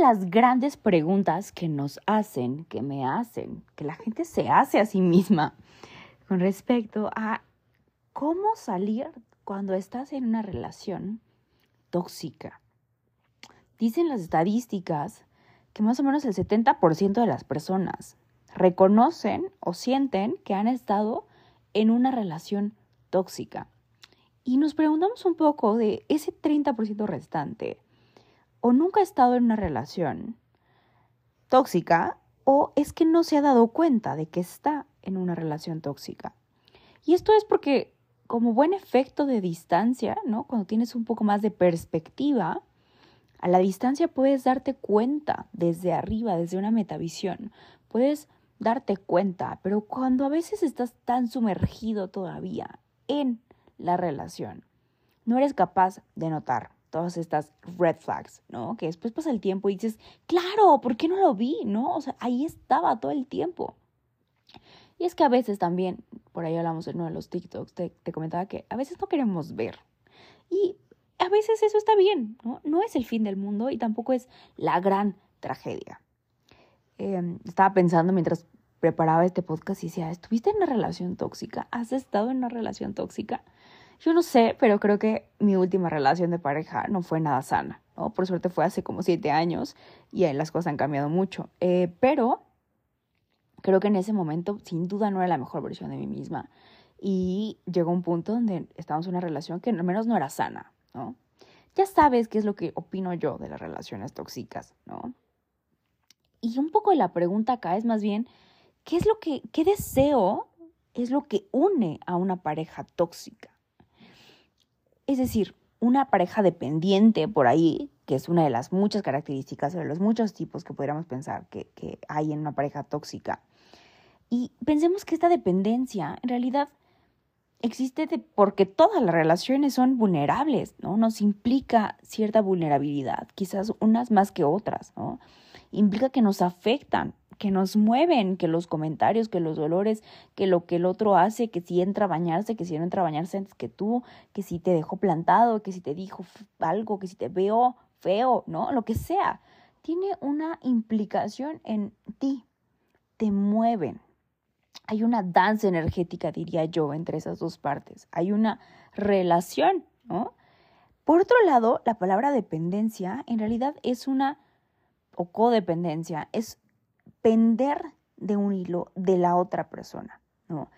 Las grandes preguntas que nos hacen, que me hacen, que la gente se hace a sí misma con respecto a cómo salir cuando estás en una relación tóxica. Dicen las estadísticas que más o menos el 70% de las personas reconocen o sienten que han estado en una relación tóxica. Y nos preguntamos un poco de ese 30% restante o nunca ha estado en una relación tóxica o es que no se ha dado cuenta de que está en una relación tóxica. Y esto es porque como buen efecto de distancia, ¿no? Cuando tienes un poco más de perspectiva, a la distancia puedes darte cuenta desde arriba, desde una metavisión. Puedes darte cuenta, pero cuando a veces estás tan sumergido todavía en la relación, no eres capaz de notar todas estas red flags, ¿no? Que después pasa el tiempo y dices, claro, ¿por qué no lo vi? ¿No? O sea, ahí estaba todo el tiempo. Y es que a veces también, por ahí hablamos en uno de los TikToks, te, comentaba que a veces no queremos ver. Y a veces eso está bien, ¿no? No es el fin del mundo y tampoco es la gran tragedia. Em, estaba pensando mientras preparaba este podcast y decía, ¿estuviste en una relación tóxica? ¿Has estado en una relación tóxica? Yo no sé, pero creo que mi última relación de pareja no fue nada sana, ¿no? Por suerte fue hace como siete años y ahí las cosas han cambiado mucho. Eh, pero creo que en ese momento sin duda no era la mejor versión de mí misma. Y llegó un punto donde estábamos en una relación que al menos no era sana, ¿no? Ya sabes qué es lo que opino yo de las relaciones tóxicas, ¿no? Y un poco la pregunta acá es más bien, ¿qué es lo que, qué deseo es lo que une a una pareja tóxica? Es decir, una pareja dependiente por ahí, que es una de las muchas características, de los muchos tipos que podríamos pensar que, hay en una pareja tóxica. Y pensemos que esta dependencia en realidad existe porque todas las relaciones son vulnerables, ¿no? Nos implica cierta vulnerabilidad, quizás unas más que otras, ¿no? Implica que nos afectan que nos mueven, que los comentarios, que los dolores, que lo que el otro hace, que si entra a bañarse, que si no entra a bañarse antes que tú, que si te dejó plantado, que si te dijo algo, que si te veo feo, ¿no? Lo que sea. Tiene una implicación en ti. Te mueven. Hay una danza energética, diría yo, entre esas dos partes. Hay una relación, ¿no? Por otro lado, la palabra dependencia en realidad es una, o codependencia, es pender de un hilo de la otra persona, ¿no?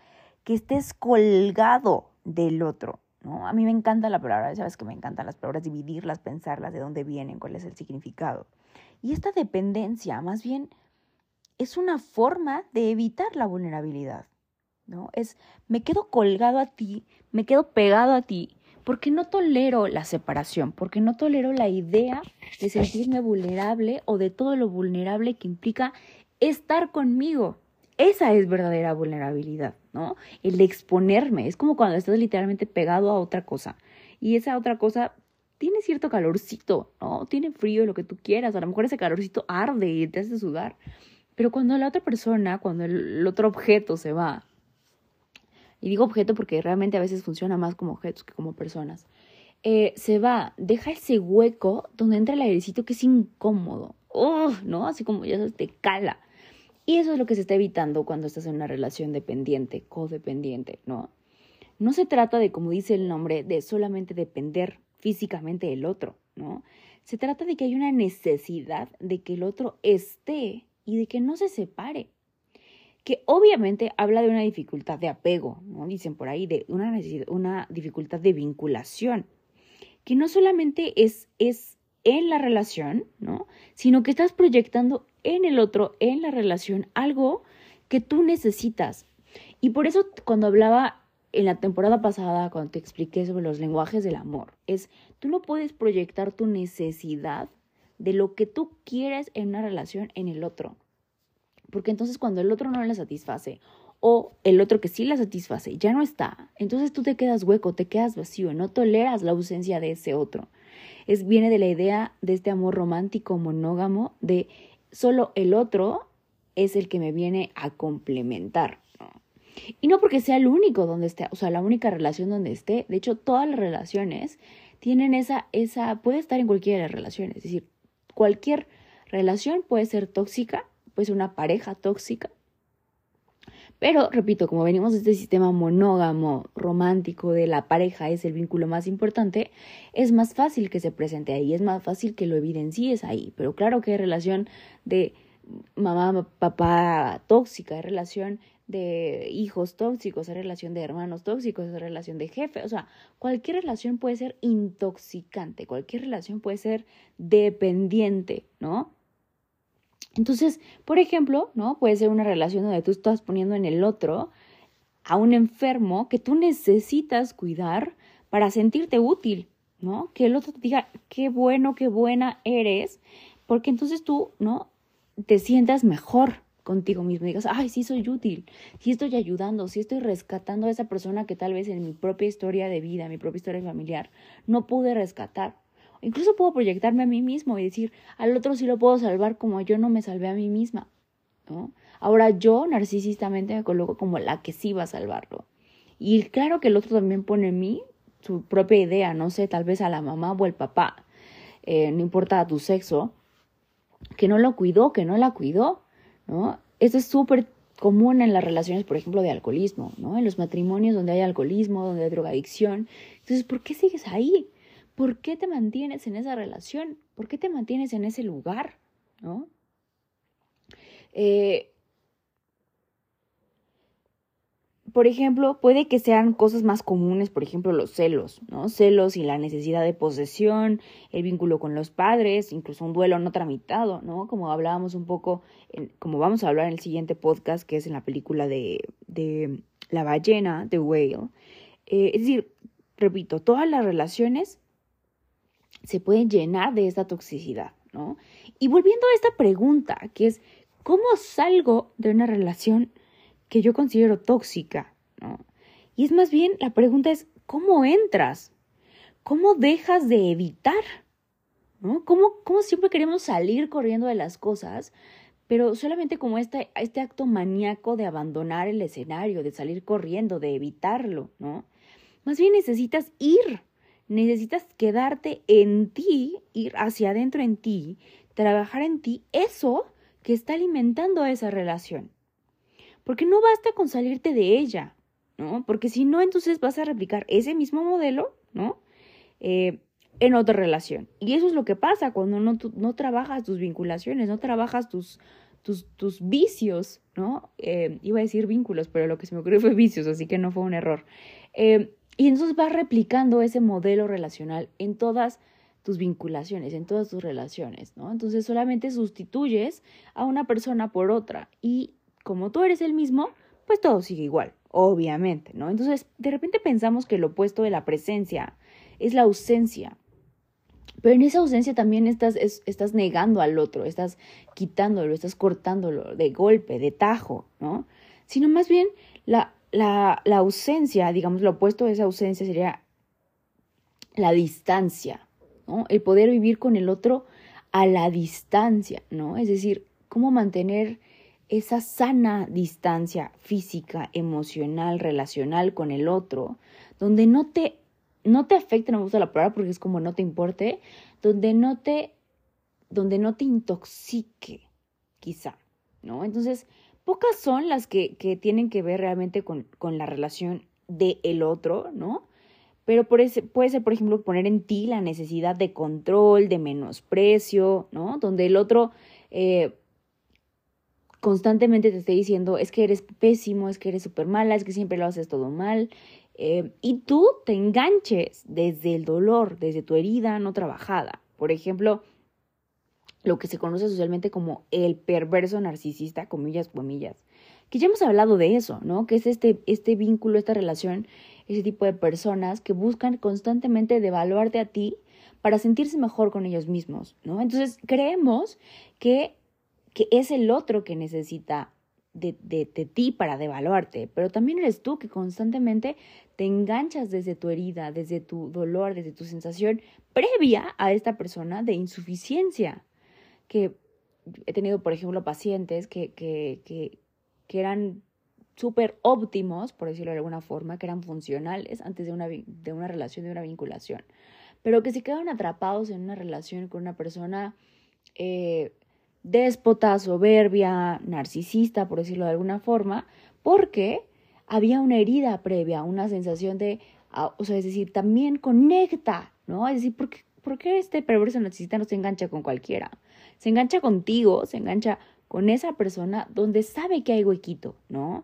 Que estés colgado del otro, ¿no? A mí me encanta la palabra, sabes que me encantan las palabras, dividirlas, pensarlas, de dónde vienen, cuál es el significado. Y esta dependencia, más bien, es una forma de evitar la vulnerabilidad, ¿no? Es, me quedo colgado a ti, me quedo pegado a ti, porque no tolero la separación, porque no tolero la idea de sentirme vulnerable o de todo lo vulnerable que implica estar conmigo. Esa es verdadera vulnerabilidad, ¿no? El exponerme. Es como cuando estás literalmente pegado a otra cosa. Y esa otra cosa tiene cierto calorcito, ¿no? Tiene frío, lo que tú quieras. A lo mejor ese calorcito arde y te hace sudar. Pero cuando la otra persona, cuando el, otro objeto se va, y digo objeto porque realmente a veces funciona más como objetos que como personas, eh, se va, deja ese hueco donde entra el airecito que es incómodo. ¿no? Así como ya te cala. Y eso es lo que se está evitando cuando estás en una relación dependiente, codependiente, ¿no? No se trata de, como dice el nombre, de solamente depender físicamente del otro, ¿no? Se trata de que hay una necesidad de que el otro esté y de que no se separe. Que obviamente habla de una dificultad de apego, ¿no? Dicen por ahí, de una, una dificultad de vinculación. Que no solamente es, es en la relación, ¿no? Sino que estás proyectando en el otro, en la relación, algo que tú necesitas. Y por eso cuando hablaba en la temporada pasada cuando te expliqué sobre los lenguajes del amor, es tú no puedes proyectar tu necesidad de lo que tú quieres en una relación en el otro. Porque entonces cuando el otro no la satisface o el otro que sí la satisface ya no está, entonces tú te quedas hueco, te quedas vacío, no toleras la ausencia de ese otro. Es viene de la idea de este amor romántico monógamo de solo el otro es el que me viene a complementar. Y no porque sea el único donde esté, o sea, la única relación donde esté. De hecho, todas las relaciones tienen esa, esa, puede estar en cualquiera de las relaciones. Es decir, cualquier relación puede ser tóxica, puede ser una pareja tóxica. Pero, repito, como venimos de este sistema monógamo, romántico, de la pareja es el vínculo más importante, es más fácil que se presente ahí, es más fácil que lo evidencies ahí. Pero claro que hay relación de mamá, papá tóxica, hay relación de hijos tóxicos, hay relación de hermanos tóxicos, hay relación de jefe, o sea, cualquier relación puede ser intoxicante, cualquier relación puede ser dependiente, ¿no? Entonces, por ejemplo, ¿no? Puede ser una relación donde tú estás poniendo en el otro a un enfermo que tú necesitas cuidar para sentirte útil, ¿no? Que el otro te diga, qué bueno, qué buena eres, porque entonces tú, ¿no? Te sientas mejor contigo mismo, digas, ay, sí soy útil, sí estoy ayudando, sí estoy rescatando a esa persona que tal vez en mi propia historia de vida, mi propia historia familiar, no pude rescatar. Incluso puedo proyectarme a mí mismo y decir, al otro sí lo puedo salvar como yo no me salvé a mí misma, ¿no? Ahora yo narcisistamente me coloco como la que sí va a salvarlo. Y claro que el otro también pone en mí su propia idea, no sé, tal vez a la mamá o el papá, eh, no importa tu sexo, que no lo cuidó, que no la cuidó, ¿no? Esto es súper común en las relaciones, por ejemplo, de alcoholismo, ¿no? En los matrimonios donde hay alcoholismo, donde hay drogadicción. Entonces, ¿por qué sigues ahí? ¿Por qué te mantienes en esa relación? ¿Por qué te mantienes en ese lugar? ¿No? Eh, por ejemplo, puede que sean cosas más comunes, por ejemplo, los celos, ¿no? Celos y la necesidad de posesión, el vínculo con los padres, incluso un duelo no tramitado, ¿no? Como hablábamos un poco, como vamos a hablar en el siguiente podcast, que es en la película de, de La ballena, The Whale. Eh, es decir, repito, todas las relaciones se pueden llenar de esta toxicidad, ¿no? Y volviendo a esta pregunta, que es, ¿cómo salgo de una relación que yo considero tóxica, ¿no? Y es más bien, la pregunta es, ¿cómo entras? ¿Cómo dejas de evitar? ¿No? ¿Cómo, cómo siempre queremos salir corriendo de las cosas, pero solamente como este, este acto maníaco de abandonar el escenario, de salir corriendo, de evitarlo, ¿no? Más bien necesitas ir, necesitas quedarte en ti, ir hacia adentro en ti, trabajar en ti, eso que está alimentando esa relación. Porque no basta con salirte de ella, ¿no? Porque si no, entonces vas a replicar ese mismo modelo, ¿no? Eh, en otra relación. Y eso es lo que pasa cuando no, no trabajas tus vinculaciones, no trabajas tus, tus, tus vicios, ¿no? Eh, iba a decir vínculos, pero lo que se me ocurrió fue vicios, así que no fue un error. Eh, y entonces vas replicando ese modelo relacional en todas tus vinculaciones, en todas tus relaciones, ¿no? Entonces solamente sustituyes a una persona por otra y como tú eres el mismo, pues todo sigue igual, obviamente, ¿no? Entonces de repente pensamos que lo opuesto de la presencia es la ausencia, pero en esa ausencia también estás, estás negando al otro, estás quitándolo, estás cortándolo de golpe, de tajo, ¿no? Sino más bien la la, la ausencia, digamos, lo opuesto de esa ausencia sería la distancia, ¿no? El poder vivir con el otro a la distancia, ¿no? Es decir, cómo mantener esa sana distancia física, emocional, relacional con el otro, donde no te, no te afecte, no me gusta la palabra porque es como no te importe, donde no te, donde no te intoxique, quizá, ¿no? Entonces, pocas son las que, que tienen que ver realmente con, con la relación de el otro, ¿no? Pero por ese, puede ser, por ejemplo, poner en ti la necesidad de control, de menosprecio, ¿no? Donde el otro eh, constantemente te esté diciendo, es que eres pésimo, es que eres súper mala, es que siempre lo haces todo mal. Eh, y tú te enganches desde el dolor, desde tu herida no trabajada. Por ejemplo, lo que se conoce socialmente como el perverso narcisista, comillas, comillas, que ya hemos hablado de eso, ¿no? Que es este, este vínculo, esta relación, ese tipo de personas que buscan constantemente devaluarte a ti para sentirse mejor con ellos mismos, ¿no? Entonces creemos que, que es el otro que necesita de, de, de, ti para devaluarte, pero también eres tú que constantemente te enganchas desde tu herida, desde tu dolor, desde tu sensación previa a esta persona de insuficiencia. Que he tenido, por ejemplo, pacientes que, que, que, que eran súper óptimos, por decirlo de alguna forma, que eran funcionales antes de una, de una relación, de una vinculación, pero que se quedaron atrapados en una relación con una persona eh, déspota, soberbia, narcisista, por decirlo de alguna forma, porque había una herida previa, una sensación de, o sea, es decir, también conecta, ¿no? Es decir, ¿por qué, ¿por qué este perverso narcisista no se engancha con cualquiera? Se engancha contigo, se engancha con esa persona donde sabe que hay huequito, ¿no?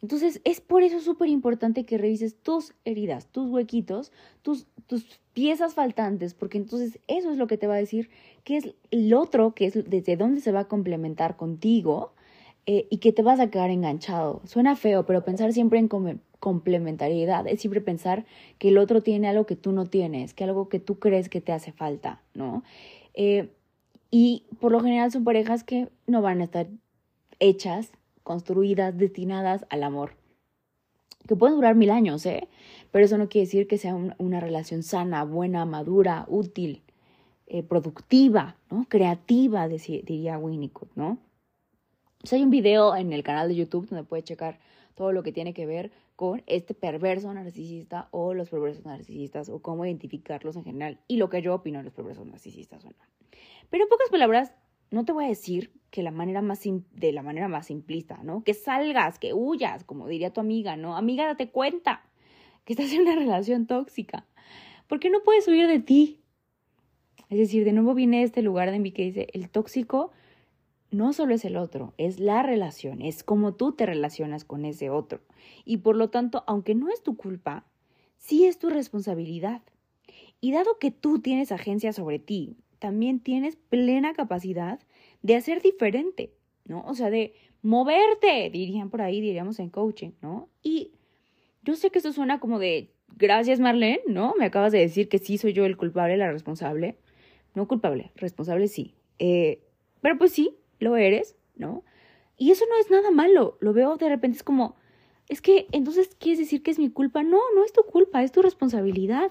Entonces es por eso súper importante que revises tus heridas, tus huequitos, tus, tus piezas faltantes, porque entonces eso es lo que te va a decir qué es el otro, que es desde dónde se va a complementar contigo eh, y que te vas a quedar enganchado. Suena feo, pero pensar siempre en complementariedad es siempre pensar que el otro tiene algo que tú no tienes, que algo que tú crees que te hace falta, ¿no? Eh, y por lo general son parejas que no van a estar hechas construidas, destinadas al amor. Que pueden durar mil años, ¿eh? Pero eso no quiere decir que sea una relación sana, buena, madura, útil, eh, productiva, ¿no? Creativa, diría Winnicott, ¿no? hay un video en el canal de YouTube donde puedes checar todo lo que tiene que ver con este perverso narcisista o los perversos narcisistas o cómo identificarlos en general y lo que yo opino de los perversos narcisistas o no. Pero en pocas palabras, no te voy a decir que la manera más de la manera más simplista, ¿no? Que salgas, que huyas, como diría tu amiga, ¿no? Amiga, date cuenta que estás en una relación tóxica. Porque no puedes huir de ti. Es decir, de nuevo viene este lugar de mí que dice, el tóxico no solo es el otro, es la relación, es como tú te relacionas con ese otro. Y por lo tanto, aunque no es tu culpa, sí es tu responsabilidad. Y dado que tú tienes agencia sobre ti, también tienes plena capacidad de hacer diferente, ¿no? O sea, de moverte, dirían por ahí, diríamos en coaching, ¿no? Y yo sé que eso suena como de, gracias Marlene, ¿no? Me acabas de decir que sí soy yo el culpable, la responsable. No culpable, responsable sí. Eh, pero pues sí, lo eres, ¿no? Y eso no es nada malo, lo veo de repente es como, es que entonces quieres decir que es mi culpa. No, no es tu culpa, es tu responsabilidad.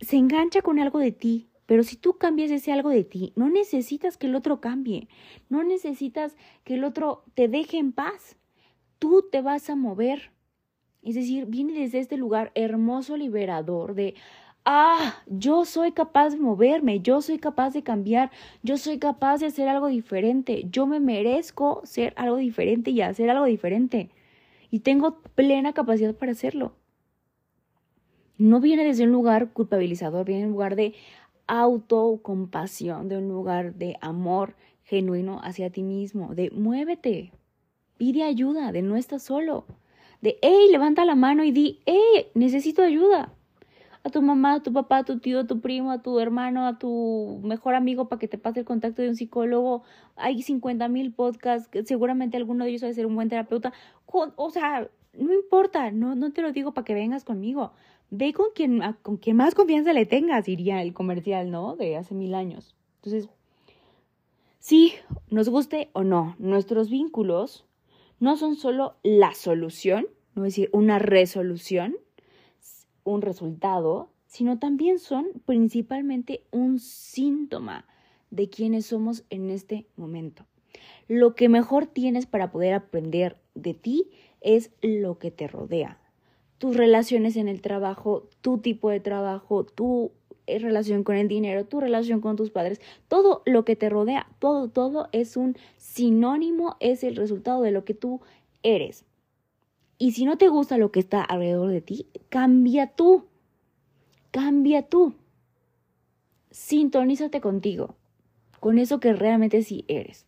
Se engancha con algo de ti, pero si tú cambias ese algo de ti, no necesitas que el otro cambie, no necesitas que el otro te deje en paz. Tú te vas a mover. Es decir, viene desde este lugar hermoso, liberador de, ah, yo soy capaz de moverme, yo soy capaz de cambiar, yo soy capaz de hacer algo diferente, yo me merezco ser algo diferente y hacer algo diferente. Y tengo plena capacidad para hacerlo. No viene desde un lugar culpabilizador, viene de un lugar de, autocompasión, de un lugar de amor genuino hacia ti mismo, de muévete, pide ayuda, de no estás solo, de hey, levanta la mano y di, hey, necesito ayuda. A tu mamá, a tu papá, a tu tío, a tu primo, a tu hermano, a tu mejor amigo para que te pase el contacto de un psicólogo. Hay 50 mil podcasts, seguramente alguno de ellos va a ser un buen terapeuta. O sea, no importa, no, no te lo digo para que vengas conmigo ve con quien, con quien más confianza le tengas, diría el comercial, ¿no? De hace mil años. Entonces, sí, nos guste o no, nuestros vínculos no son solo la solución, no es decir, una resolución, un resultado, sino también son principalmente un síntoma de quienes somos en este momento. Lo que mejor tienes para poder aprender de ti es lo que te rodea, tus relaciones en el trabajo, tu tipo de trabajo, tu eh, relación con el dinero, tu relación con tus padres, todo lo que te rodea, todo, todo es un sinónimo, es el resultado de lo que tú eres. Y si no te gusta lo que está alrededor de ti, cambia tú. Cambia tú. Sintonízate contigo, con eso que realmente sí eres.